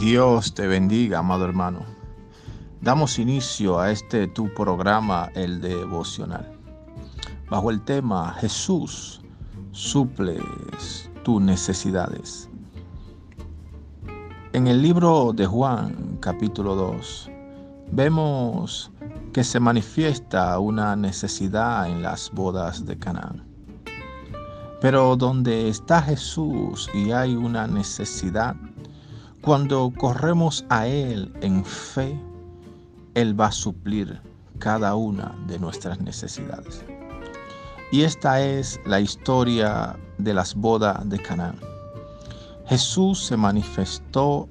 Dios te bendiga, amado hermano. Damos inicio a este tu programa, el devocional, bajo el tema Jesús suple tus necesidades. En el libro de Juan, capítulo 2, vemos que se manifiesta una necesidad en las bodas de Canaán. Pero donde está Jesús y hay una necesidad, cuando corremos a Él en fe, Él va a suplir cada una de nuestras necesidades. Y esta es la historia de las bodas de Canaán. Jesús se manifestó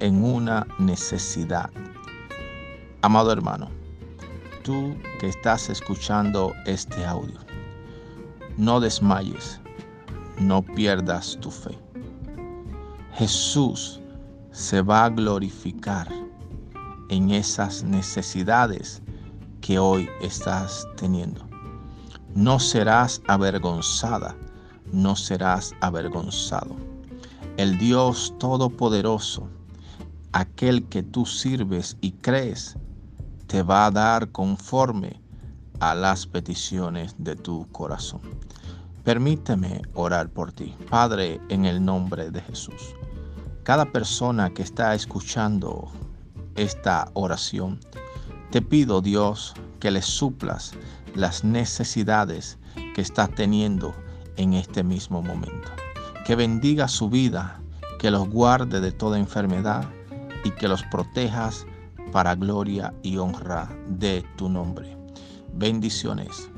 en una necesidad. Amado hermano, tú que estás escuchando este audio, no desmayes, no pierdas tu fe. Jesús se va a glorificar en esas necesidades que hoy estás teniendo. No serás avergonzada, no serás avergonzado. El Dios Todopoderoso, aquel que tú sirves y crees, te va a dar conforme a las peticiones de tu corazón. Permíteme orar por ti, Padre, en el nombre de Jesús. Cada persona que está escuchando esta oración, te pido Dios que le suplas las necesidades que está teniendo en este mismo momento. Que bendiga su vida, que los guarde de toda enfermedad y que los protejas para gloria y honra de tu nombre. Bendiciones.